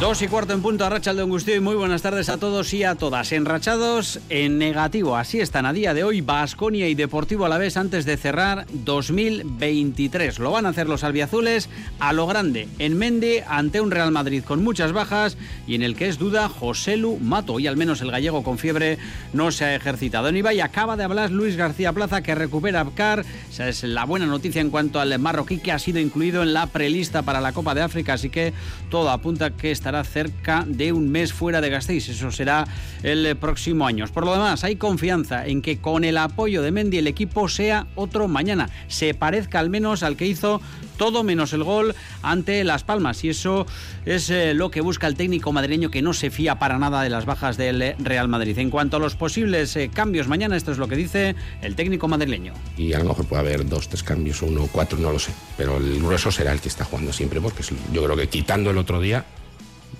Dos y cuarto en punto a Rachel de Angustio y muy buenas tardes a todos y a todas. Enrachados en negativo, así están a día de hoy Basconia y Deportivo a la vez antes de cerrar 2023. Lo van a hacer los albiazules a lo grande en Mende ante un Real Madrid con muchas bajas y en el que es duda José Lu Mato y al menos el gallego con fiebre no se ha ejercitado. En Ibai acaba de hablar Luis García Plaza que recupera Abcar. Esa es la buena noticia en cuanto al marroquí que ha sido incluido en la prelista para la Copa de África, así que todo apunta que estará cerca de un mes fuera de Gasteiz. Eso será el próximo año. Por lo demás, hay confianza en que con el apoyo de Mendy el equipo sea otro mañana. Se parezca al menos al que hizo todo menos el gol ante Las Palmas. Y eso es eh, lo que busca el técnico madrileño que no se fía para nada de las bajas del Real Madrid. En cuanto a los posibles eh, cambios mañana, esto es lo que dice el técnico madrileño. Y a lo mejor puede haber dos, tres cambios, uno, cuatro, no lo sé. Pero el grueso será el que está jugando siempre, porque yo creo que quitando el otro día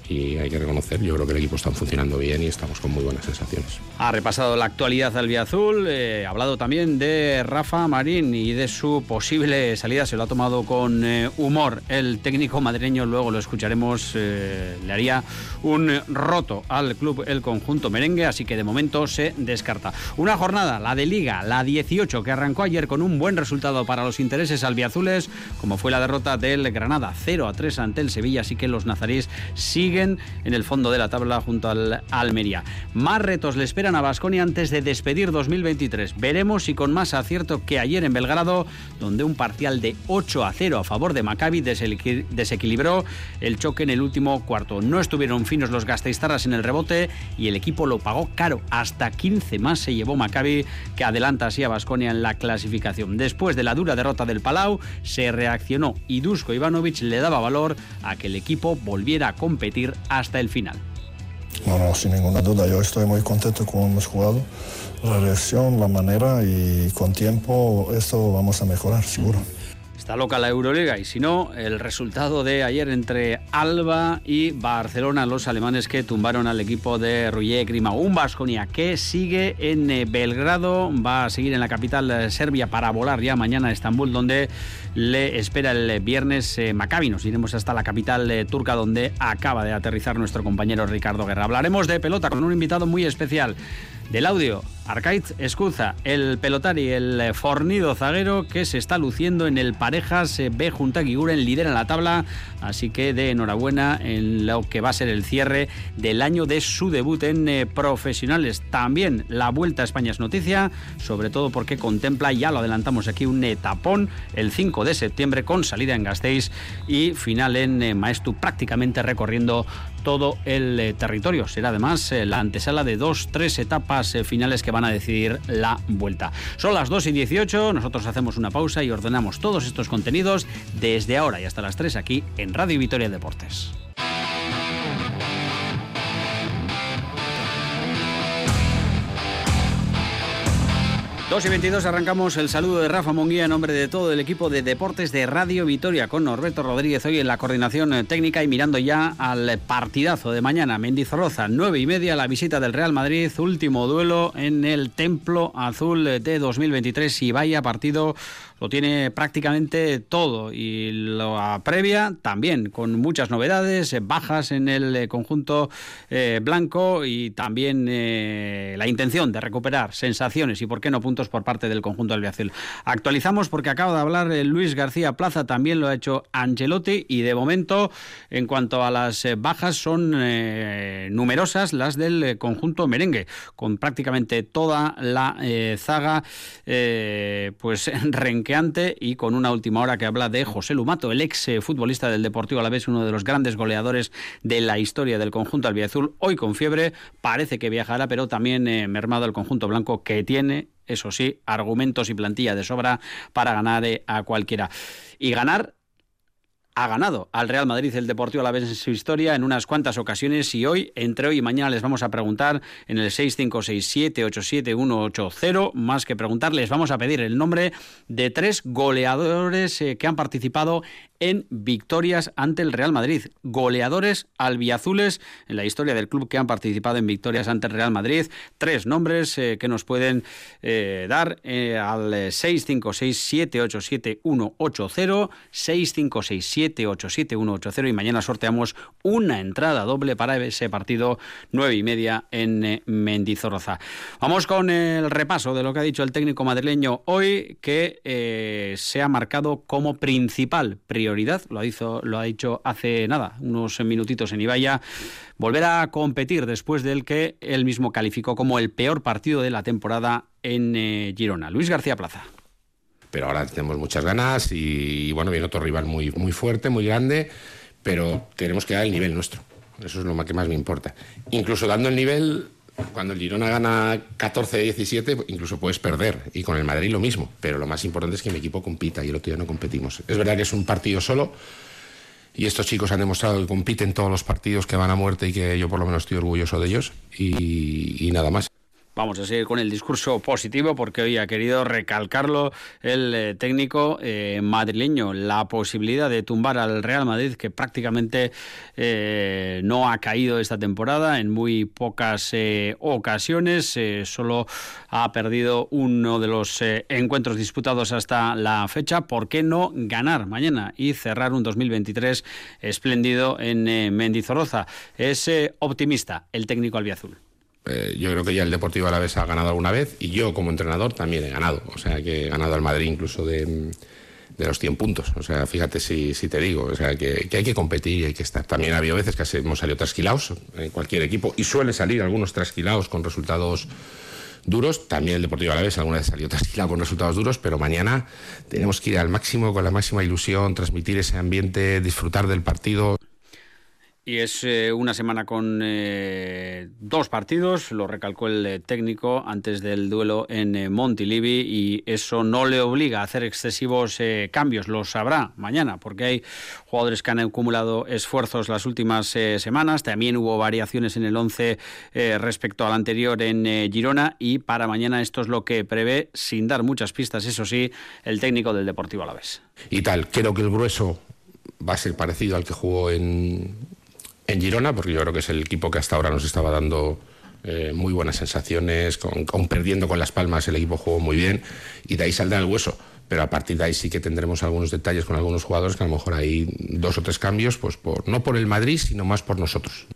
y hay que reconocer, yo creo que el equipo está funcionando bien y estamos con muy buenas sensaciones. Ha repasado la actualidad al Azul, eh, ha hablado también de Rafa Marín y de su posible salida, se lo ha tomado con eh, humor el técnico madrileño, luego lo escucharemos, eh, le haría un roto al club el conjunto merengue, así que de momento se descarta. Una jornada, la de Liga, la 18, que arrancó ayer con un buen resultado para los intereses albiazules, como fue la derrota del Granada 0 a 3 ante el Sevilla, así que los nazarís siguen en el fondo de la tabla junto al Almería. Más retos le esperan a Basconia antes de despedir 2023. Veremos si con más acierto que ayer en Belgrado, donde un parcial de 8 a 0 a favor de Maccabi desequilibró el choque en el último cuarto. No estuvieron finos los gasteiztarras en el rebote y el equipo lo pagó caro. Hasta 15 más se llevó Maccabi, que adelanta así a Basconia en la clasificación. Después de la dura derrota del Palau, se reaccionó y Dusko Ivanovic le daba valor a que el equipo volviera a competir hasta el final. No, no, sin ninguna duda. Yo estoy muy contento con cómo hemos jugado. La reacción, la manera y con tiempo esto vamos a mejorar, seguro. Está loca la Euroliga y si no, el resultado de ayer entre Alba y Barcelona, los alemanes que tumbaron al equipo de Ruye Grima. Un Vasconia que sigue en eh, Belgrado, va a seguir en la capital de Serbia para volar ya mañana a Estambul, donde le espera el viernes eh, Maccabi. Nos iremos hasta la capital eh, turca, donde acaba de aterrizar nuestro compañero Ricardo Guerra. Hablaremos de pelota con un invitado muy especial del audio. Arcaiz Escuza, el pelotari, el fornido zaguero que se está luciendo en el Parejas B junto a Guiguren, lidera la tabla, así que de enhorabuena en lo que va a ser el cierre del año de su debut en eh, profesionales. También la Vuelta a España es noticia, sobre todo porque contempla, ya lo adelantamos aquí, un etapón el 5 de septiembre con salida en Gasteiz y final en eh, Maestu, prácticamente recorriendo todo el eh, territorio. Será además la antesala de dos, tres etapas finales que van a decidir la vuelta. Son las 2 y 18, nosotros hacemos una pausa y ordenamos todos estos contenidos desde ahora y hasta las 3 aquí en Radio Vitoria Deportes. 2 y 22 arrancamos el saludo de Rafa Monguía en nombre de todo el equipo de deportes de Radio Vitoria con Norberto Rodríguez hoy en la coordinación eh, técnica y mirando ya al partidazo de mañana. Mendizorroza, 9 y media, la visita del Real Madrid, último duelo en el Templo Azul de 2023 y vaya partido lo tiene prácticamente todo y la previa también con muchas novedades, eh, bajas en el eh, conjunto eh, blanco y también la intención de recuperar sensaciones y por qué no puntos por parte del conjunto albiazul. Actualizamos porque acaba de hablar Luis García Plaza, también lo ha hecho Angelotti y de momento en cuanto a las bajas son numerosas las del conjunto merengue con prácticamente toda la zaga pues y con una última hora que habla de José Lumato, el ex eh, futbolista del Deportivo Alavés, uno de los grandes goleadores de la historia del conjunto albiazul, hoy con fiebre, parece que viajará, pero también eh, mermado el conjunto blanco que tiene eso sí, argumentos y plantilla de sobra para ganar eh, a cualquiera. Y ganar ha ganado. Al Real Madrid el Deportivo la vez en su historia en unas cuantas ocasiones y hoy, entre hoy y mañana, les vamos a preguntar en el 656787180, más que preguntar, les vamos a pedir el nombre de tres goleadores eh, que han participado en victorias ante el Real Madrid. Goleadores albiazules en la historia del club que han participado en victorias ante el Real Madrid. Tres nombres eh, que nos pueden eh, dar eh, al 656-787-180, 656-787-180 y mañana sorteamos una entrada doble para ese partido nueve y media en Mendizorroza. Vamos con el repaso de lo que ha dicho el técnico madrileño hoy que se ha marcado como principal prioridad, lo, hizo, lo ha dicho hace nada, unos minutitos en Ibaya, volver a competir después del que él mismo calificó como el peor partido de la temporada en eh, Girona. Luis García Plaza. Pero ahora tenemos muchas ganas y, bueno, viene otro rival muy, muy fuerte, muy grande, pero tenemos que dar el nivel nuestro. Eso es lo que más me importa. Incluso dando el nivel, cuando el Girona gana 14-17, incluso puedes perder. Y con el Madrid lo mismo. Pero lo más importante es que mi equipo compita y el otro día no competimos. Es verdad que es un partido solo. Y estos chicos han demostrado que compiten todos los partidos que van a muerte y que yo por lo menos estoy orgulloso de ellos. y nada más. Vamos a seguir con el discurso positivo porque hoy ha querido recalcarlo el eh, técnico eh, madrileño, la posibilidad de tumbar al Real Madrid que prácticamente eh, no ha caído esta temporada en muy pocas ocasiones, solo ha perdido uno de los encuentros disputados hasta la fecha, ¿por qué no ganar mañana y cerrar un 2023 espléndido en Mendizorroza? Es optimista el técnico albiazul. Eh, yo creo que ya el Deportivo Alavés ha ganado alguna vez y yo como entrenador también he ganado. O sea, que he ganado al Madrid incluso de, los 100 puntos. O sea, fíjate si, te digo. O sea, que, hay que competir y hay que estar. También ha habido veces que hemos salido trasquilados en cualquier equipo y suele salir algunos trasquilados con resultados duros. También el Deportivo Alavés alguna vez salió trasquilado con resultados duros, pero mañana tenemos que ir al máximo, con la máxima ilusión, transmitir ese ambiente, disfrutar del partido. Y es eh, una semana con eh, dos partidos, lo recalcó el eh, técnico antes del duelo en Montilivi y eso no le obliga a hacer excesivos cambios, lo sabrá mañana porque hay jugadores que han acumulado esfuerzos las últimas semanas, también hubo variaciones en el 11 respecto al anterior en Girona. Y para mañana esto es lo que prevé, sin dar muchas pistas, eso sí, el técnico del Deportivo Alavés. Y tal, creo que el grueso va a ser parecido al que jugó en, en Girona, porque yo creo que es el equipo que hasta ahora nos estaba dando eh, muy buenas sensaciones, con, perdiendo con las palmas el equipo jugó muy bien y de ahí saldrá el hueso. Pero a partir de ahí sí que tendremos algunos detalles con algunos jugadores que a lo mejor hay dos o tres cambios, pues por, no por el Madrid, sino más por nosotros.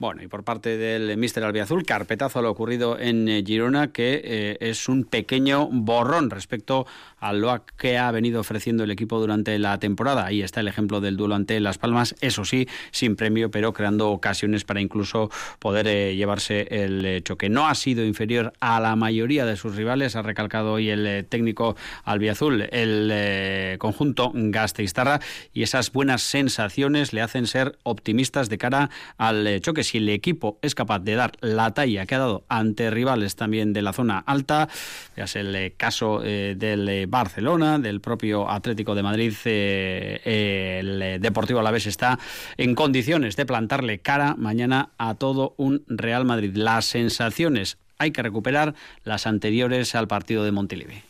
Bueno, y por parte del Mister Albiazul, carpetazo a lo ocurrido en eh, Girona, que eh, es un pequeño borrón respecto a lo que ha venido ofreciendo el equipo durante la temporada. Ahí está el ejemplo del duelo ante Las Palmas, eso sí, sin premio, pero creando ocasiones para incluso poder eh, llevarse el choque. No ha sido inferior a la mayoría de sus rivales, ha recalcado hoy el técnico Albiazul, el conjunto Gasteiztarra, y esas buenas sensaciones le hacen ser optimistas de cara al choque si el equipo es capaz de dar la talla que ha dado ante rivales también de la zona alta, ya es el eh, caso eh, del eh, Barcelona, del propio Atlético de Madrid, el Deportivo Alavés está en condiciones de plantarle cara mañana a todo un Real Madrid. Las sensaciones hay que recuperar las anteriores al partido de Montilivi.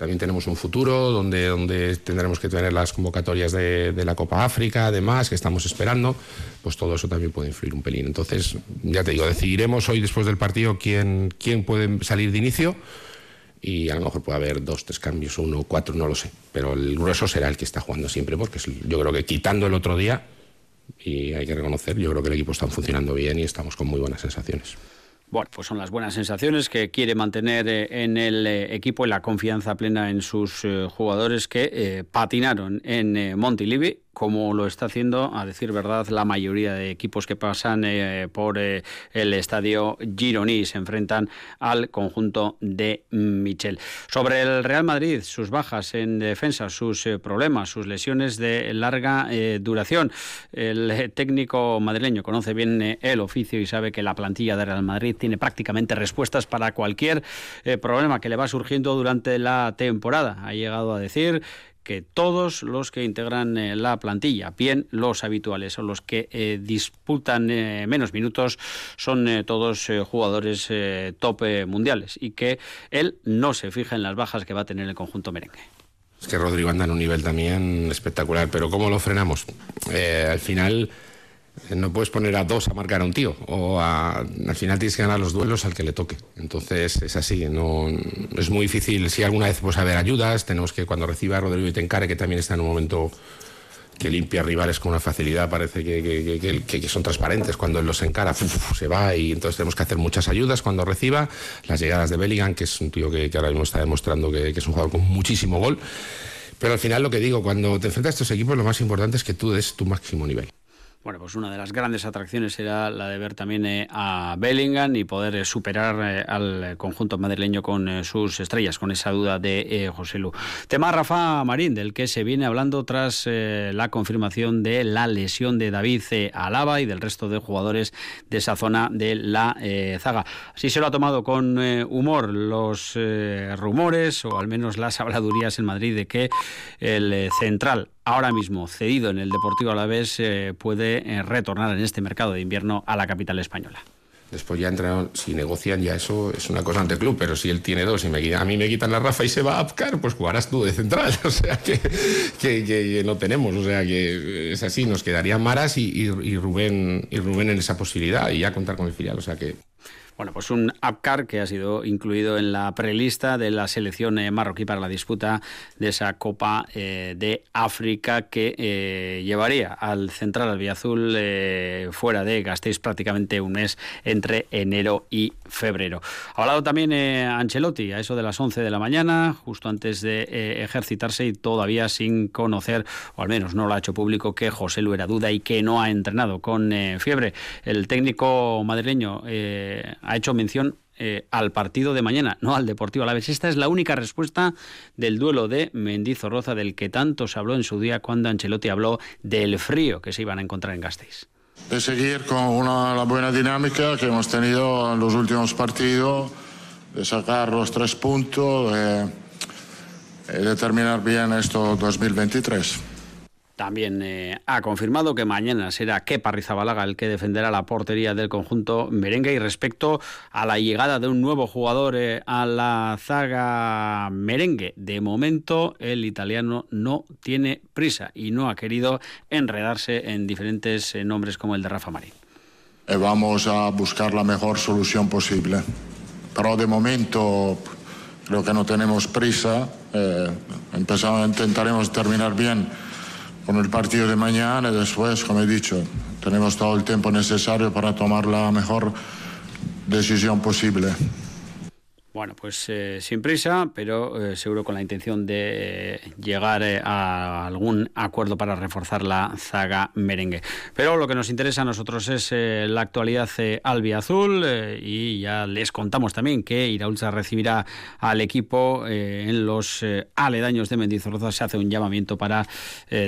También tenemos un futuro donde, donde tendremos que tener las convocatorias de, la Copa África, además, que estamos esperando. Pues todo eso también puede influir un pelín. Entonces, ya te digo, decidiremos hoy después del partido quién, quién puede salir de inicio y a lo mejor puede haber dos, tres cambios, uno, cuatro, no lo sé. Pero el grueso será el que está jugando siempre, porque yo creo que quitando el otro día, y hay que reconocer, yo creo que el equipo está funcionando bien y estamos con muy buenas sensaciones. Bueno, pues son las buenas sensaciones que quiere mantener eh, en el eh, equipo y la confianza plena en sus eh, jugadores que patinaron en Montilivi como lo está haciendo, a decir verdad, la mayoría de equipos que pasan eh, por eh, el estadio Gironi se enfrentan al conjunto de Michel. Sobre el Real Madrid, sus bajas en defensa, sus eh, problemas, sus lesiones de larga duración. El técnico madrileño conoce bien el oficio y sabe que la plantilla de Real Madrid tiene prácticamente respuestas para cualquier problema que le va surgiendo durante la temporada. Ha llegado a decir que todos los que integran eh, la plantilla, bien los habituales o los que eh, disputan eh, menos minutos, son todos jugadores top mundiales y que él no se fija en las bajas que va a tener el conjunto merengue. Es que Rodrigo anda en un nivel también espectacular, pero ¿cómo lo frenamos? Al final no puedes poner a dos a marcar a un tío, o al final tienes que ganar los duelos al que le toque. Entonces es así, no, es muy difícil. Si alguna vez pues haber ayudas, tenemos que cuando reciba a Rodrigo y te encare, que también está en un momento que limpia rivales con una facilidad, parece que, son transparentes. Cuando él los encara, se va y entonces tenemos que hacer muchas ayudas cuando reciba. Las llegadas de Bellingham, que es un tío que, ahora mismo está demostrando que, es un jugador con muchísimo gol. Pero al final lo que digo, cuando te enfrentas a estos equipos, lo más importante es que tú des tu máximo nivel. Bueno, pues una de las grandes atracciones era la de ver también eh, a Bellingham y poder eh, superar eh, al conjunto madrileño con sus estrellas, con esa duda de José Lu. Tema Rafa Marín, del que se viene hablando tras la confirmación de la lesión de David Alaba y del resto de jugadores de esa zona de la zaga. Así se lo ha tomado con humor los rumores, o al menos las habladurías en Madrid, de que el central ahora mismo cedido en el Deportivo Alavés eh, puede eh, retornar en este mercado de invierno a la capital española. Después ya entraron, si negocian ya eso es una cosa ante el club, pero si él tiene dos y a mí me quitan la Rafa y se va a Apcar, pues jugarás tú de central. O sea que, no tenemos, o sea que es así, nos quedarían Maras y, y, Rubén, y Rubén en esa posibilidad y ya contar con el filial. O sea que bueno, pues un APCAR que ha sido incluido en la prelista de la selección eh, marroquí para la disputa de esa Copa eh, de África que eh, llevaría al Central Albiazul fuera de Gasteiz prácticamente un mes entre enero y febrero. Ha hablado también Ancelotti a eso de las 11 de la mañana, justo antes de ejercitarse y todavía sin conocer, o al menos no lo ha hecho público, que José Lu era duda y que no ha entrenado con fiebre. El técnico madrileño ha hecho mención eh, al partido de mañana, no al Deportivo Alavés. Esta es la única respuesta del duelo de Mendizorroza del que tanto se habló en su día cuando Ancelotti habló del frío que se iban a encontrar en Gasteiz. De seguir con una, la buena dinámica que hemos tenido en los últimos partidos, de sacar los tres puntos, de, de terminar bien esto 2023. También eh, ha confirmado que mañana será Kepa Rizabalaga el que defenderá la portería del conjunto merengue. Y respecto a la llegada de un nuevo jugador eh, a la zaga merengue, de momento el italiano no tiene prisa y no ha querido enredarse en diferentes eh, nombres como el de Rafa Marín. Vamos a buscar la mejor solución posible. Pero de momento creo que no tenemos prisa. empezamos, intentaremos terminar bien con el partido de mañana y después, como he dicho, tenemos todo el tiempo necesario para tomar la mejor decisión posible. Bueno, pues eh, sin prisa, pero eh, seguro con la intención de eh, llegar a algún acuerdo para reforzar la zaga merengue. Pero lo que nos interesa a nosotros es la actualidad albiazul y ya les contamos también que Iraulza recibirá al equipo en los aledaños de Mendizorroza. Se hace un llamamiento para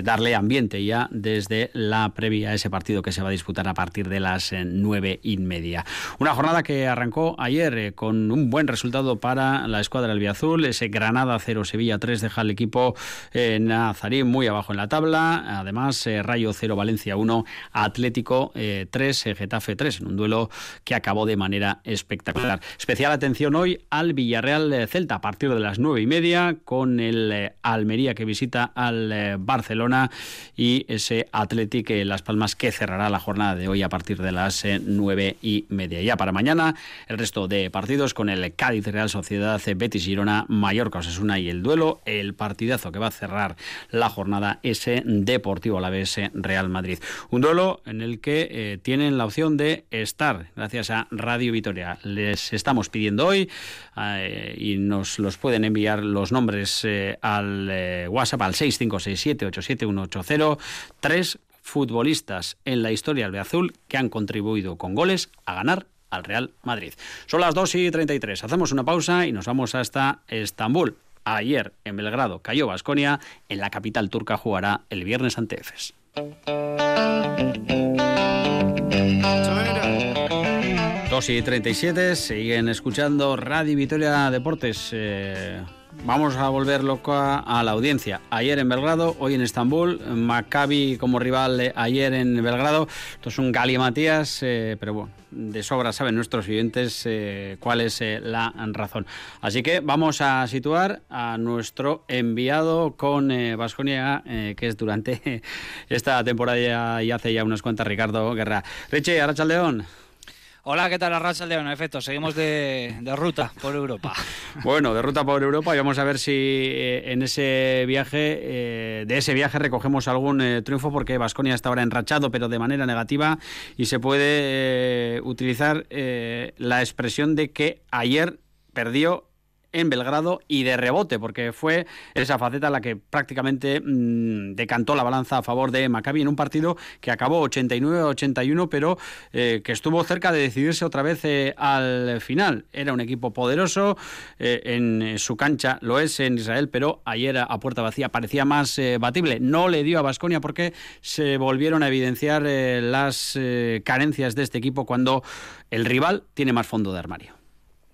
darle ambiente ya desde la previa a ese partido que se va a disputar a partir de las nueve y media. Una jornada que arrancó ayer con un buen resultado para la escuadra albiazul. Ese Granada 0, Sevilla 3 deja el equipo eh, Nazarín muy abajo en la tabla. Además, eh, Rayo 0, Valencia 1, Atlético 3, eh, Getafe 3, en un duelo que acabó de manera espectacular. Especial atención hoy al Villarreal Celta a partir de las 9 y media con el Almería que visita al Barcelona y ese Atlético Las Palmas que cerrará la jornada de hoy a partir de las 9 y media. Ya para mañana el resto de partidos con el Cádiz Real Sociedad, Betis Girona, Mallorca Osasuna y el duelo, el partidazo que va a cerrar la jornada ese Deportivo Alavés Real Madrid. Un duelo en el que eh, tienen la opción de estar gracias a Radio Vitoria. Les estamos pidiendo hoy eh, y nos los pueden enviar los nombres eh, al WhatsApp al 656787180 tres futbolistas en la historia de Azul que han contribuido con goles a ganar al Real Madrid. Son las 2 y 33. Hacemos una pausa y nos vamos hasta Estambul. Ayer en Belgrado cayó Basconia, en la capital turca jugará el viernes ante Efes. 2 y 37, siguen escuchando Radio Vitoria Deportes. Eh, Vamos a volver loca a la audiencia. Ayer en Belgrado, hoy en Estambul, Maccabi como rival eh, ayer en Belgrado. Esto es un galimatías, eh, pero bueno, de sobra saben nuestros oyentes eh, cuál es la razón. Así que vamos a situar a nuestro enviado con Vasconia, que es durante esta temporada y hace ya unas cuantas, Ricardo Guerra. Richie, Arrachaldeón. Hola, ¿qué tal, Arracha León? En efecto, seguimos de, ruta por Europa. Bueno, de ruta por Europa y vamos a ver si eh, en ese viaje, eh, de ese viaje recogemos algún eh, triunfo porque Vasconia está ahora enrachado, pero de manera negativa y se puede utilizar la expresión de que ayer perdió en Belgrado y de rebote, porque fue esa faceta la que prácticamente mm, decantó la balanza a favor de Maccabi en un partido que acabó 89-81, pero eh, que estuvo cerca de decidirse otra vez eh, al final. Era un equipo poderoso, eh, en su cancha lo es en Israel, pero ayer a, puerta vacía parecía más batible. No le dio a Basconia porque se volvieron a evidenciar las carencias de este equipo cuando el rival tiene más fondo de armario.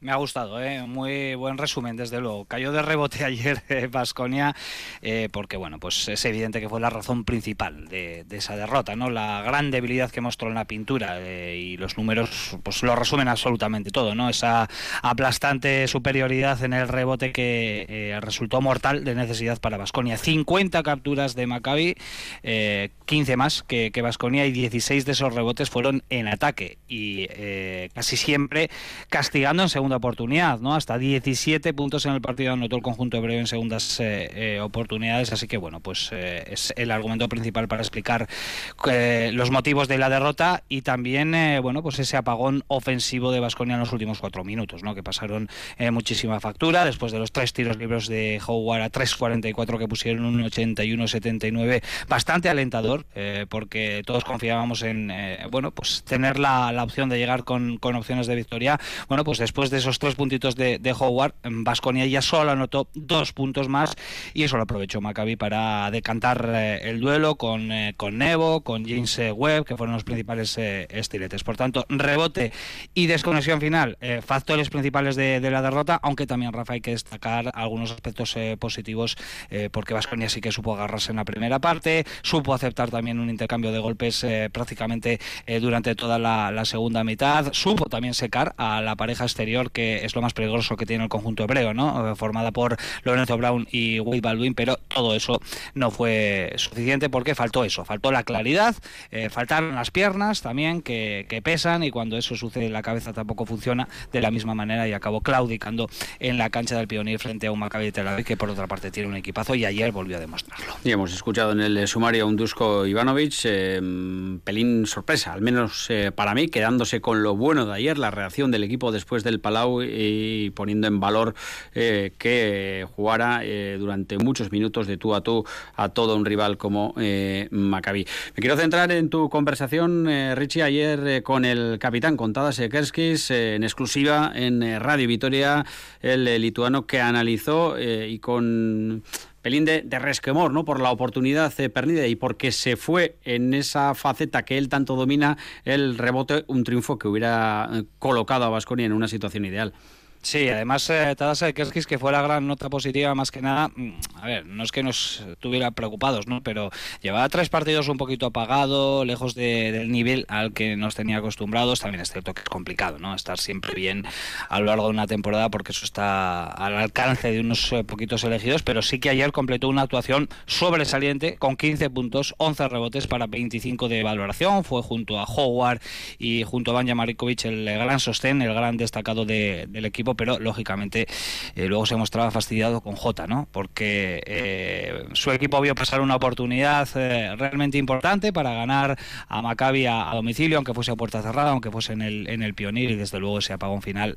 Me ha gustado, ¿eh? muy buen resumen, desde luego. Cayó de rebote ayer Vasconia, eh, porque bueno, pues es evidente que fue la razón principal de, esa derrota, ¿no? La gran debilidad que mostró en la pintura eh, y los números, pues lo resumen absolutamente todo, ¿no? Esa aplastante superioridad en el rebote que eh, resultó mortal de necesidad para Vasconia. 50 capturas de Maccabi, 15 más que Vasconia y 16 de esos rebotes fueron en ataque y casi siempre castigando en segundo oportunidad, ¿no? Hasta 17 puntos en el partido anotó el conjunto hebreo en segundas eh, eh, oportunidades, así que bueno, pues eh, es el argumento principal para explicar los motivos de la derrota y también, bueno, pues ese apagón ofensivo de Vasconia en los últimos cuatro minutos, ¿no? Que pasaron muchísima factura después de los tres tiros libres de Howard a 3.44 que pusieron un 81-79 bastante alentador, porque todos confiábamos en, bueno, pues tener la, la opción de llegar con, con opciones de victoria. Bueno, pues después de esos tres puntitos de, de Howard, Vasconia ya solo anotó dos puntos más y eso lo aprovechó Maccabi para decantar eh, el duelo con, eh, con Nevo, con James eh, Webb, que fueron los principales estiletes. Por tanto, rebote y desconexión final, factores principales de, la derrota, aunque también, Rafa, hay que destacar algunos aspectos positivos, porque Vasconia sí que supo agarrarse en la primera parte, supo aceptar también un intercambio de golpes prácticamente durante toda la segunda mitad, supo también secar a la pareja exterior que es lo más peligroso que tiene el conjunto hebreo, ¿no? Eh, formada por Lorenzo Brown y Wade Baldwin, pero todo eso no fue suficiente porque faltó eso, faltó la claridad, eh, faltaron las piernas también que, pesan y cuando eso sucede la cabeza tampoco funciona de la misma manera y acabó claudicando en la cancha del Pionir frente a un Maccabi de Tel que por otra parte tiene un equipazo y ayer volvió a demostrarlo. Y hemos escuchado en el sumario a un Dusko Ivanovic, eh, pelín sorpresa, al menos para mí, quedándose con lo bueno de ayer, la reacción del equipo después del Palau y poniendo en valor eh, que jugara eh, durante muchos minutos de tú a tú a todo un rival como eh, Maccabi. Me quiero centrar en tu conversación, Richie, ayer con el capitán, con Tadas Sekerskis, en exclusiva en Radio Vitoria, el lituano que analizó y con pelín de, resquemor, ¿no? Por la oportunidad perdida y porque se fue en esa faceta que él tanto domina el rebote, un triunfo que hubiera eh, colocado a Vasconia en una situación ideal. Sí, además eh, Tadasa Kerskis, que fue la gran nota positiva más que nada, mm, a ver, no es que nos tuviera preocupados, ¿no? Pero llevaba tres partidos un poquito apagado, lejos del nivel al que nos tenía acostumbrados. También es cierto que es complicado, ¿no? Estar siempre bien a lo largo de una temporada porque eso está al alcance de unos eh, poquitos elegidos, pero sí que ayer completó una actuación sobresaliente con 15 puntos, 11 rebotes para 25 de valoración. Fue junto a Howard y junto a Banja Marikovic el gran sostén, el gran destacado del equipo pero lógicamente eh, luego se mostraba fastidiado con Jota, ¿no? Porque eh, su equipo vio pasar una oportunidad eh, realmente importante para ganar a Maccabi a, domicilio, aunque fuese a puerta cerrada, aunque fuese en el, en el Pionir, y desde luego ese apagón final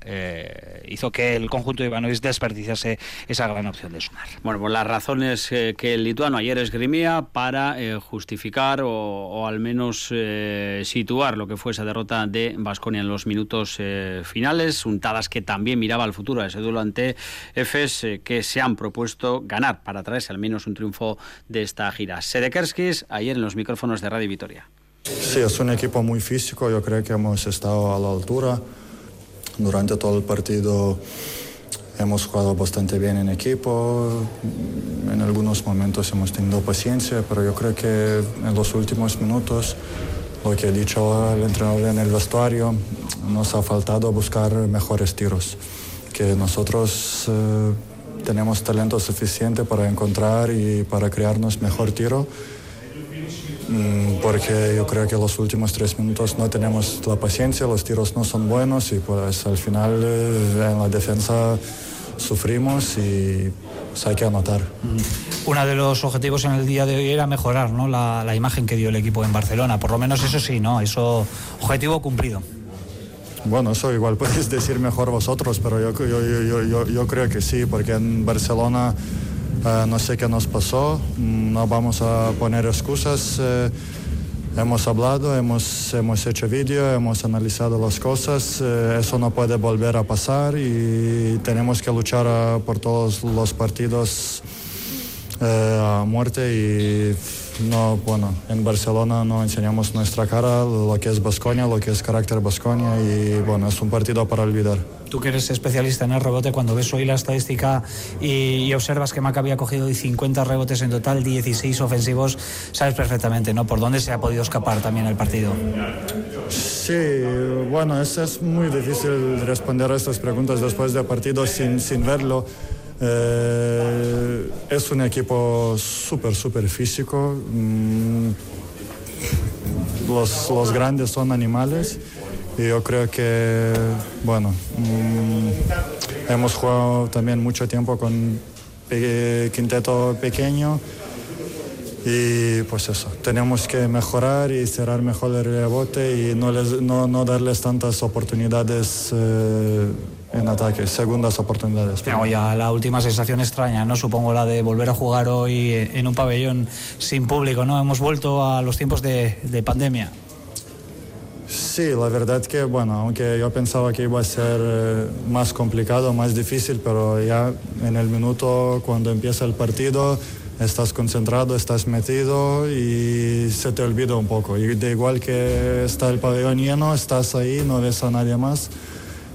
hizo que el conjunto de Ivanovic desperdiciase esa gran opción de sumar. Bueno, pues las razones que el lituano ayer esgrimía para justificar o, al menos situar lo que fue esa derrota de Vasconia en los minutos finales, untadas que también miraba al futuro a ese duelo ante Efes eh, que se han propuesto ganar para traerse al menos un triunfo de esta gira. Sedekerskis ayer en los micrófonos de Radio Vitoria. Sí, es un equipo muy físico, yo creo que hemos estado a la altura durante todo el partido. hemos jugado bastante bien en equipo, en algunos momentos hemos tenido paciencia, pero yo creo que en los últimos minutos, lo que ha dicho el entrenador en el vestuario, nos ha faltado buscar mejores tiros, que nosotros eh, tenemos talento suficiente para encontrar y para crearnos mejor tiro Mm, porque yo creo que los últimos tres minutos no tenemos la paciencia, los tiros no son buenos y pues al final eh, en la defensa sufrimos y pues, hay que anotar. Uno de los objetivos en el día de hoy era mejorar ¿no? la, la, imagen que dio el equipo en Barcelona, por lo menos eso sí, ¿no? Eso objetivo cumplido. Bueno, eso igual podéis decir mejor vosotros, pero yo, yo, yo, yo, creo que sí, porque en Barcelona Uh, no sé qué nos pasó, mm, no vamos a poner excusas. Uh, hemos hablado, hemos, hemos hecho vídeo, hemos analizado las cosas. Uh, eso no puede volver a pasar y tenemos que luchar por todos los partidos a muerte y no, bueno, en Barcelona no enseñamos nuestra cara, lo que es Basconia, lo que es carácter Basconia y bueno, es un partido para olvidar. Tú que eres especialista en el rebote, cuando ves hoy la estadística y, y observas que Mac había cogido 50 rebotes en total, 16 ofensivos, sabes perfectamente, ¿no? Por dónde se ha podido escapar también el partido. Sí, bueno, es, es muy difícil responder a estas preguntas después de partido sin, sin verlo. Eh, es un equipo súper, súper físico. Mm, los, los, grandes son animales y yo creo que, bueno, mm, hemos jugado también mucho tiempo con quinteto pequeño y pues eso, tenemos que mejorar y cerrar mejor el rebote y no, les, no, no darles tantas oportunidades. Eh, en ataque, segundas oportunidades. Tengo ya la última sensación extraña, ¿no? Supongo la de volver a jugar hoy en un pabellón sin público, ¿no? Hemos vuelto a los tiempos de, de pandemia. Sí, la verdad que, bueno, aunque yo pensaba que iba a ser eh, más complicado, más difícil, pero ya en el minuto cuando empieza el partido estás concentrado, estás metido y se te olvida un poco. Y de igual que está el pabellón lleno, estás ahí, no ves a nadie más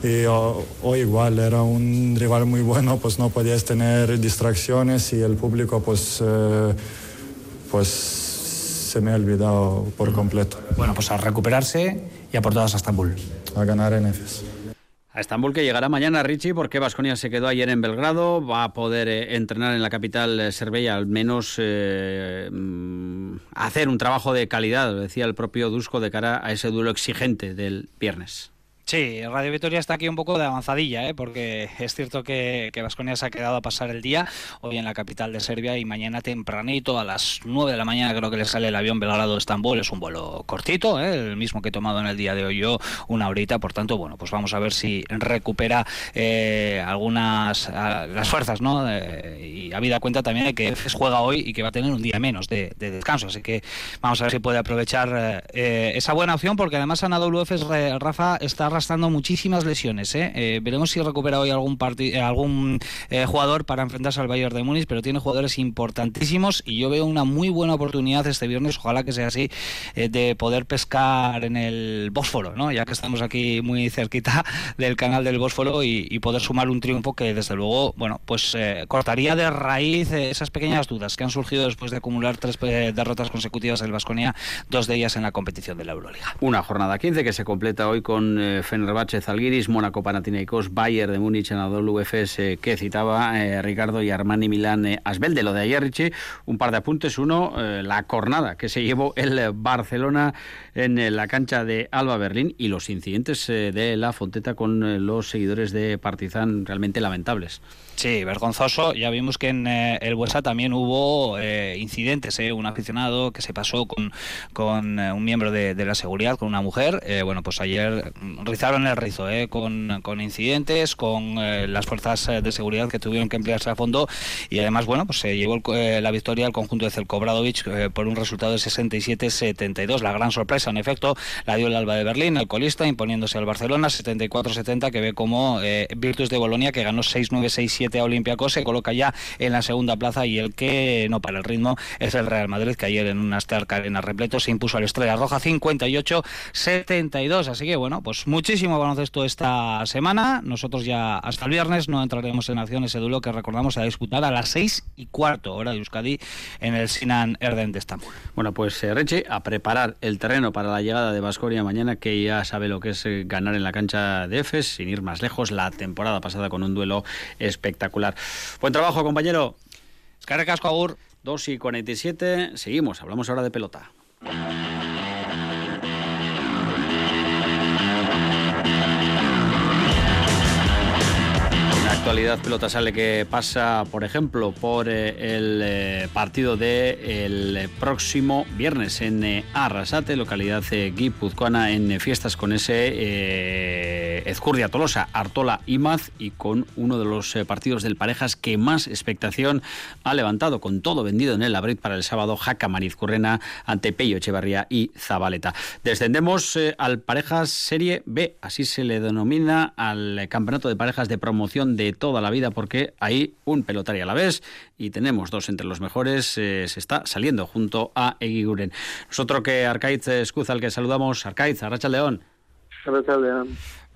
y o, igual era un rival muy bueno, pues no podías tener distracciones y el público pues, eh, pues se me ha olvidado por completo. Bueno, pues a recuperarse y a por todas a Estambul. A ganar en EFES. A Estambul que llegará mañana Richie porque Vasconia se quedó ayer en Belgrado, va a poder eh, entrenar en la capital eh, serbia, al menos eh, mm, hacer un trabajo de calidad, decía el propio Dusko, de cara a ese duelo exigente del viernes. Sí, Radio Vitoria está aquí un poco de avanzadilla, ¿eh? porque es cierto que Vasconia se ha quedado a pasar el día hoy en la capital de Serbia y mañana tempranito a las 9 de la mañana creo que le sale el avión Belgrado-Estambul. Es un vuelo cortito, ¿eh? el mismo que he tomado en el día de hoy yo, una horita. Por tanto, bueno, pues vamos a ver si recupera eh, algunas a, las fuerzas, ¿no? Eh, y habida cuenta también de que EFES juega hoy y que va a tener un día menos de, de descanso. Así que vamos a ver si puede aprovechar eh, esa buena opción, porque además Anadolu EFES, Rafa, está arrastrando muchísimas lesiones. ¿eh? Eh, veremos si recupera hoy algún, algún eh, jugador para enfrentarse al Bayern de Múnich, pero tiene jugadores importantísimos y yo veo una muy buena oportunidad este viernes, ojalá que sea así, eh, de poder pescar en el Bósforo, ¿no? ya que estamos aquí muy cerquita del canal del Bósforo y, poder sumar un triunfo que desde luego, bueno, pues eh, cortaría de raíz esas pequeñas dudas que han surgido después de acumular tres derrotas consecutivas del Vasconia, dos de ellas en la competición de la Euroliga. Una jornada 15 que se completa hoy con eh, Fenerbahce, Zalgiris, Mónaco, Panathinaikos, Bayern de Múnich, Anadolu Efes, eh, que citaba eh, Ricardo y Armani Milán eh, Asbel. De lo de ayer, Richie, un par de apuntes. Uno, eh, la cornada que se llevó el Barcelona en la cancha de Alba Berlín y los incidentes de la Fonteta con los seguidores de Partizan realmente lamentables. Sí, vergonzoso. Ya vimos que en el Buesa también hubo incidentes. Un aficionado que se pasó con, con un miembro de, de, la seguridad, con una mujer. bueno, pues ayer rizaron el rizo con, con, incidentes, con las fuerzas de seguridad que tuvieron que emplearse a fondo. Y además, bueno, pues se llevó el, la victoria al conjunto de Zelkobradovich por un resultado de 67-72. La gran sorpresa, en efecto, la dio el Alba de Berlín, el colista, imponiéndose al Barcelona 74-70, que ve como Virtus de Bolonia, que ganó 6-9-6-7 a Olympiacos se coloca ya en la segunda plaza y el que no para el ritmo es el Real Madrid que ayer en una Stark Arena repleto se impuso al Estrella Roja 58-72 así que bueno pues mucha muchísimo baloncesto esta semana. Nosotros ya hasta el viernes no entraremos en acciones Edulo que recordamos a disputar a las seis y cuarto hora de Euskadi en el Sinan Erden de Estambul. Bueno, pues eh, Reche, a preparar el terreno para la llegada de Basconia mañana, que ya sabe lo que es eh, ganar en la cancha de Efes, sin ir más lejos, la temporada pasada con un duelo espectacular. Buen trabajo, compañero. Escarrecasco, Agur. 2 y 47, seguimos, hablamos ahora de pelota. Actualidad pelota sale que pasa, por ejemplo, por eh, el eh, partido de el próximo viernes en eh, Arrasate, localidad guipuzcoana, en fiestas con ese Ezcurdia Tolosa, Artola y Maz y con uno de los partidos del parejas que más expectación ha levantado, con todo vendido en el Abrid para el sábado, Jaca Marizcurrena ante Peyo Echevarría y Zabaleta. Descendemos al parejas Serie B, así se le denomina al campeonato de parejas de promoción de toda la vida porque hay un pelotario a la vez y tenemos dos entre los mejores. Eh, se está saliendo junto a Eguiguren. Nosotros que Arcaiz Escuza, al que saludamos, Arcaiz, Arracha León.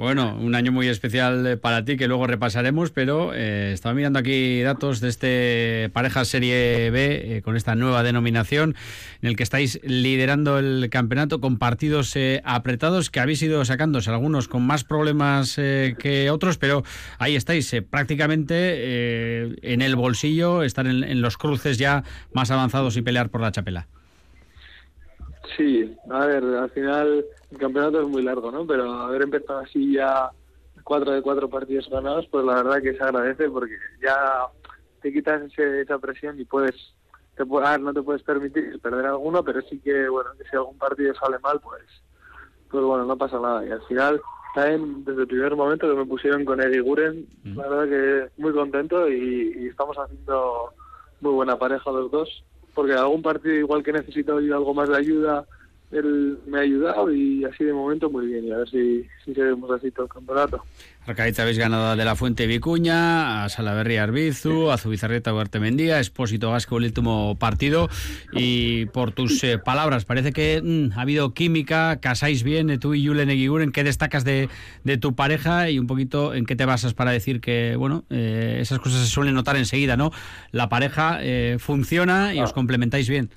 Bueno, un año muy especial eh, para ti que luego repasaremos, pero eh, estaba mirando aquí datos de este pareja Serie B eh, con esta nueva denominación en el que estáis liderando el campeonato con partidos apretados que habéis ido sacándose algunos con más problemas que otros, pero ahí estáis prácticamente en el bolsillo, estar en, los cruces ya más avanzados y pelear por la chapela. Sí, a ver, al final el campeonato es muy largo, ¿no? Pero haber empezado así ya cuatro de cuatro partidos ganados, pues la verdad que se agradece porque ya te quitas esa presión y puedes, te, no te puedes permitir perder alguno, pero sí que, bueno, que si algún partido sale mal, pues, pues bueno, no pasa nada. Y al final, también desde el primer momento que me pusieron con Eddie Guren, la verdad que muy contento y, y estamos haciendo muy buena pareja los dos, porque algún partido igual que necesito algo más de ayuda, él me ha ayudado y así de momento muy bien y a ver si, si seguimos así todo el campeonato. Arcaiz habéis ganado de la Fuente Vicuña, a Salaverri Arbizu, a Zubizarreta Huertemendía, Expósito Gasco el último partido y por tus eh, palabras parece que mm, ha habido química, casáis bien eh, tú y Julen Eguiguren, ¿qué destacas de, de, tu pareja y un poquito en qué te basas para decir que bueno eh, esas cosas se suelen notar enseguida, ¿no? La pareja funciona y os complementáis bien.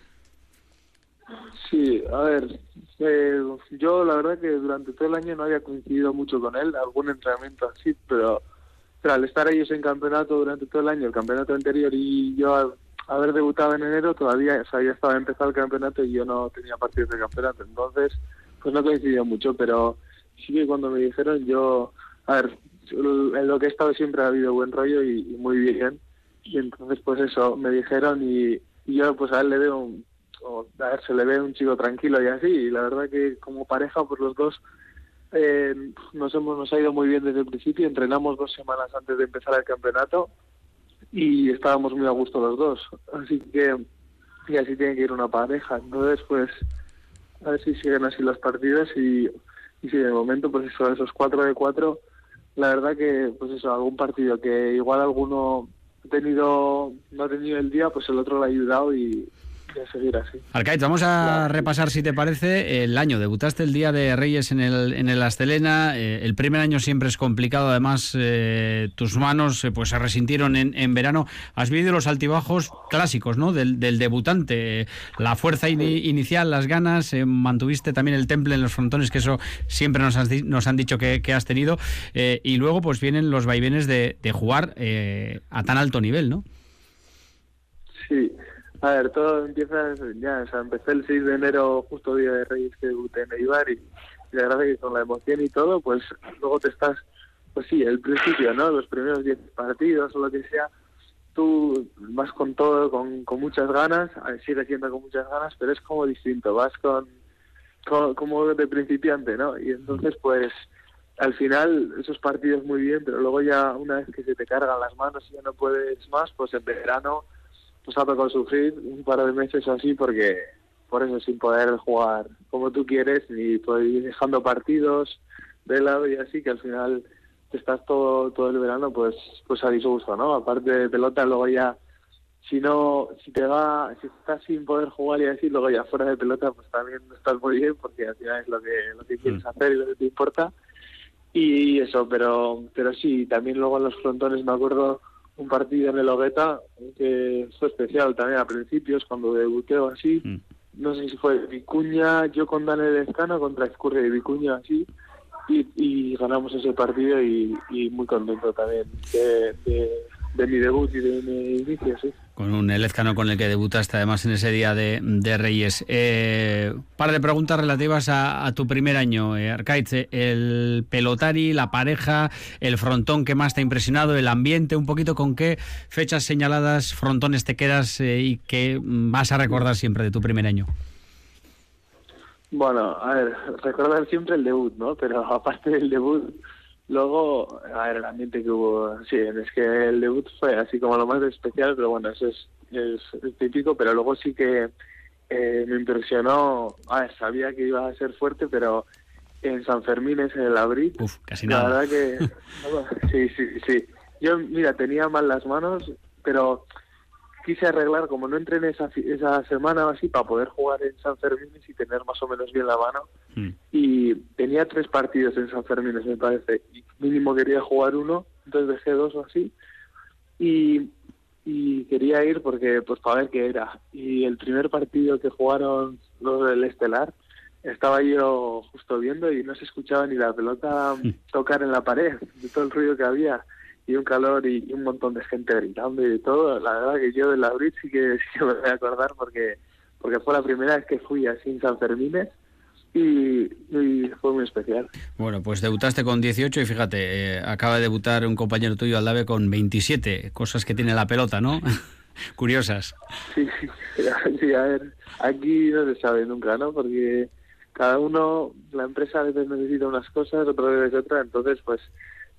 Sí, a ver, eh, yo la verdad que durante todo el año no había coincidido mucho con él, algún entrenamiento así, pero, al estar ellos en campeonato durante todo el año, el campeonato anterior y yo haber debutado en enero, todavía, o sea, ya estaba empezado el campeonato y yo no tenía partidos de campeonato, entonces, pues no coincidió mucho, pero sí que cuando me dijeron, yo, a ver, en lo que he estado siempre ha habido buen rollo y, muy bien, y entonces pues eso, me dijeron y, y yo pues a él le veo un a ver, se le ve un chico tranquilo y así, y la verdad que como pareja, pues los dos eh, nos hemos nos ha ido muy bien desde el principio, entrenamos dos semanas antes de empezar el campeonato y estábamos muy a gusto los dos, así que y así tiene que ir una pareja, entonces pues a ver si siguen así las partidas y, y si de momento pues eso, esos cuatro de cuatro, la verdad que pues eso, algún partido que igual alguno tenido, no ha tenido el día, pues el otro le ha ayudado y, seguir así. vamos a repasar, si te parece, el año. Debutaste el Día de Reyes en el, en el Astelena. Eh, el primer año siempre es complicado. Además, eh, tus manos eh, pues se resintieron en, en, verano. Has vivido los altibajos clásicos ¿no? del, del debutante. La fuerza inicial, las ganas. mantuviste también el temple en los frontones, que eso siempre nos, nos han dicho que, que has tenido. y luego pues vienen los vaivenes de, de jugar a tan alto nivel, ¿no? Sí. A ver, todo empieza ya, o sea, empecé el 6 de enero, justo día de Reyes que debuté en Eibar y, la verdad que con la emoción y todo, pues luego te estás, pues sí, el principio, ¿no? Los primeros 10 partidos o lo que sea, tú vas con todo, con, con muchas ganas, sigue siendo con muchas ganas, pero es como distinto, vas con, como de principiante, ¿no? Y entonces, pues, al final esos partidos muy bien, pero luego ya una vez que se te cargan las manos y ya no puedes más, pues en verano pues ha tocado sufrir un par de meses así porque por eso sin poder jugar como tú quieres ni poder ir dejando partidos de lado y así que al final te estás todo todo el verano pues pues a disgusto no aparte de pelota luego ya si no si te va si estás sin poder jugar y así luego ya fuera de pelota pues también estás muy bien porque al final es lo que lo que quieres mm. hacer y lo que te importa y eso, pero pero sí, también luego en los frontones me acuerdo un partido en el Hogueta que fue especial también a principios cuando debuté o así. Mm. No sé si fue Vicuña, yo con Daniel Escano contra Escurre y Vicuña así. Y, ganamos ese partido y, muy contento también de, de mi debut y de mi inicio, sí. Con un Elezcano con el que debutaste además en ese día de, Reyes. Eh, par de preguntas relativas a, tu primer año, eh, El pelotari, la pareja, el frontón que más te ha impresionado, el ambiente, un poquito con qué fechas señaladas, frontones te quedas eh, y que vas a recordar siempre de tu primer año. Bueno, a ver, recordar siempre el debut, ¿no? Pero aparte del debut, Luego, a ver, el ambiente que hubo, sí, es que el debut fue así como lo más especial, pero bueno, eso es, es, típico, pero luego sí que eh, me impresionó, a ver, sabía que iba a ser fuerte, pero en San Fermín es en el abril. Uf, casi nada. La verdad que, sí, sí, sí. Yo, mira, tenía mal las manos, pero quise arreglar, como no entré en esa, esa semana o así, para poder jugar en San Fermín y tener más o menos bien la mano. Y tenía tres partidos en San Fermín, me parece, y mínimo quería jugar uno, entonces dejé dos o así. Y, y quería ir porque, pues, para ver qué era. Y el primer partido que jugaron los del Estelar, estaba yo justo viendo y no se escuchaba ni la pelota tocar en la pared, de todo el ruido que había y un calor y, un montón de gente gritando y todo. La verdad que yo de la Brit sí que, sí me voy a acordar porque porque fue la primera vez que fui así en San Fermín y, fue muy especial. Bueno, pues debutaste con 18 y fíjate, eh, acaba de debutar un compañero tuyo Aldave con 27, cosas que tiene la pelota, ¿no? Curiosas. Sí, sí, a ver, aquí no se sabe nunca, ¿no? Porque cada uno, la empresa a veces necesita unas cosas, otra vez otra, entonces pues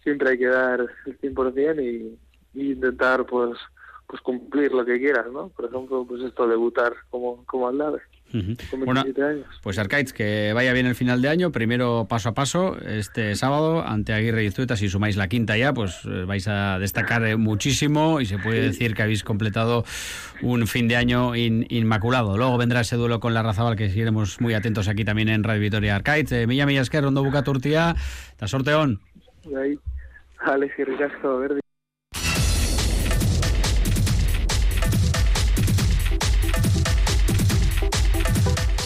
siempre hay que dar el 100% y, y intentar pues pues cumplir lo que quieras, ¿no? Por ejemplo, pues esto, debutar como, como al bueno, años. Pues Arcaiz, que vaya bien el final de año, primero paso a paso, este sábado ante Aguirre y Zueta, si sumáis la quinta ya, pues eh, vais a destacar eh, muchísimo y se puede decir que habéis completado un fin de año inmaculado. Luego vendrá ese duelo con la Razabal, que seguiremos muy atentos aquí también en Radio Vitoria Arcaiz. Eh, Milla Millasker, Rondo Buca Turtía, ta sorteón. Alex Ricasco, Verde.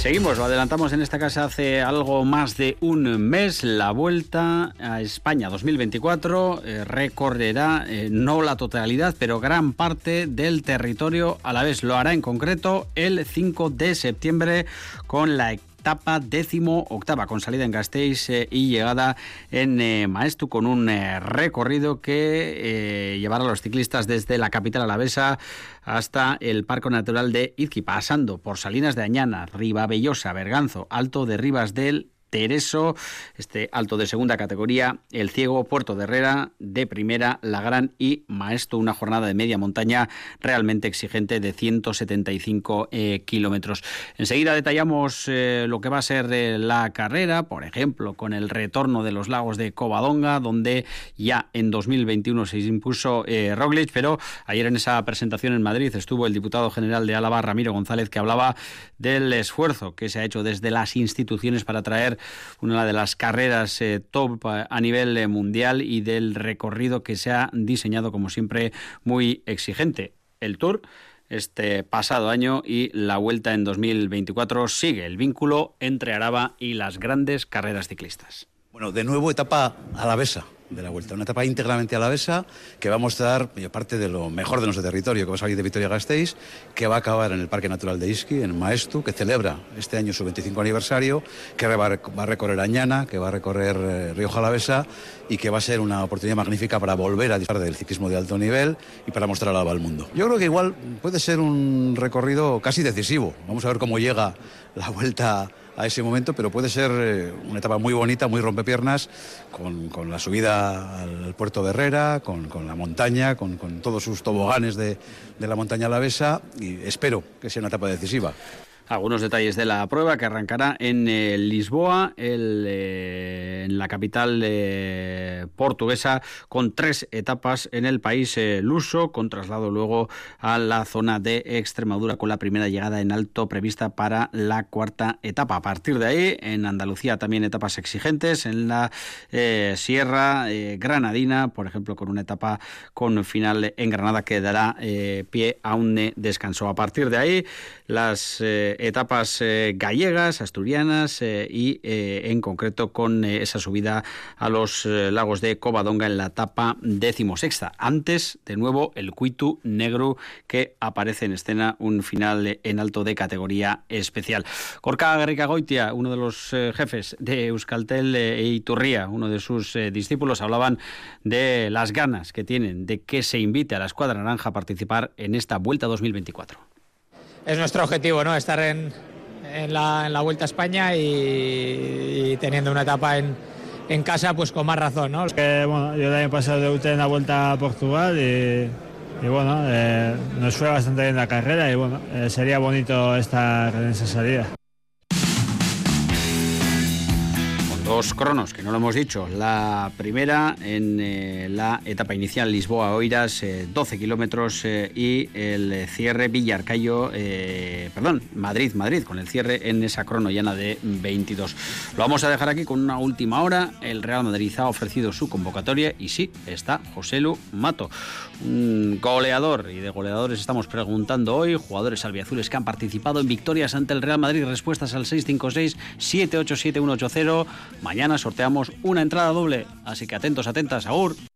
Seguimos, lo adelantamos en esta casa hace algo más de un mes. La vuelta a España 2024 eh, recorrerá eh, no la totalidad, pero gran parte del territorio a la vez. Lo hará en concreto el 5 de septiembre con la etapa décimo octava con salida en Gasteiz eh, y llegada en eh, Maestu con un eh, recorrido que llevará a los ciclistas desde la capital alavesa hasta el Parque Natural de Izqui, pasando por Salinas de Añana, Ribabellosa, Berganzo, Alto de Rivas del Tereso, este alto de segunda categoría, el Ciego, Puerto de Herrera, de primera, La Gran y Maestro, una jornada de media montaña realmente exigente de 175 eh, kilómetros. Enseguida detallamos eh, lo que va a ser eh, la carrera, por ejemplo, con el retorno de los lagos de Covadonga, donde ya en 2021 se impuso Roglic, pero ayer en esa presentación en Madrid estuvo el diputado general de Álava, Ramiro González, que hablaba del esfuerzo que se ha hecho desde las instituciones para traer una de las carreras eh, top a nivel eh, mundial y del recorrido que se ha diseñado, como siempre, muy exigente. El Tour este pasado año y la vuelta en 2024 sigue el vínculo entre Araba y las grandes carreras ciclistas. Bueno, de nuevo etapa alavesa de la vuelta. Una etapa íntegramente alavesa que va a mostrar parte de lo mejor de nuestro territorio, que va a salir de Vitoria-Gasteiz, que va a acabar en el Parque Natural de Isqui, en Maestu, que celebra este año su 25 aniversario, que va a recorrer Añana, que va a recorrer eh, Río y que va a ser una oportunidad magnífica para volver a disfrutar del ciclismo de alto nivel y para mostrar algo al mundo. Yo creo que igual puede ser un recorrido casi decisivo. Vamos a ver cómo llega la vuelta a ese momento, pero puede ser eh, una etapa muy bonita, muy rompepiernas, con, con la subida al puerto de Herrera, con, con la montaña, con, con, todos sus toboganes de, de la montaña alavesa y espero que sea una etapa decisiva. Algunos detalles de la prueba que arrancará en eh, Lisboa, eh, en la capital portuguesa, con tres etapas en el país eh, luso, con traslado luego a la zona de Extremadura, con la primera llegada en alto prevista para la cuarta etapa. A partir de ahí, en Andalucía también etapas exigentes, en la Sierra Granadina, por ejemplo, con una etapa con final en Granada que dará pie a un descanso. A partir de ahí, las etapas eh, gallegas, asturianas eh, y eh, en concreto con esa subida a los lagos de Covadonga en la etapa decimosexta. Antes, de nuevo, el Cuitu Negro que aparece en escena un final en alto de categoría especial. Corca Garrica Goitia, uno de los jefes de Euskaltel e Iturría, uno de sus discípulos, hablaban de las ganas que tienen de que se invite a la escuadra naranja a participar en esta Vuelta 2024 es nuestro objetivo, ¿no? Estar en, la, Vuelta a España y, teniendo una etapa en, casa, pues con más razón, ¿no? Bueno, yo el año pasado debuté en la Vuelta a Portugal y, y bueno, eh, nos fue bastante bien la carrera y bueno, eh, sería bonito estar en esa salida. Dos cronos, que no lo hemos dicho. La primera en eh, la etapa inicial Lisboa-Oiras, 12 eh, kilómetros, eh, y el cierre Villarcayo, perdón, Madrid-Madrid, con el cierre en esa crono llana de 22. Lo vamos a dejar aquí con una última hora. El Real Madrid ha ofrecido su convocatoria y sí, está José Lu Mato, goleador, y de goleadores estamos preguntando hoy, jugadores albiazules que han participado en victorias ante el Real Madrid, respuestas al 656-787-180. Mañana sorteamos una entrada doble, así que atentos, atentas, Agur.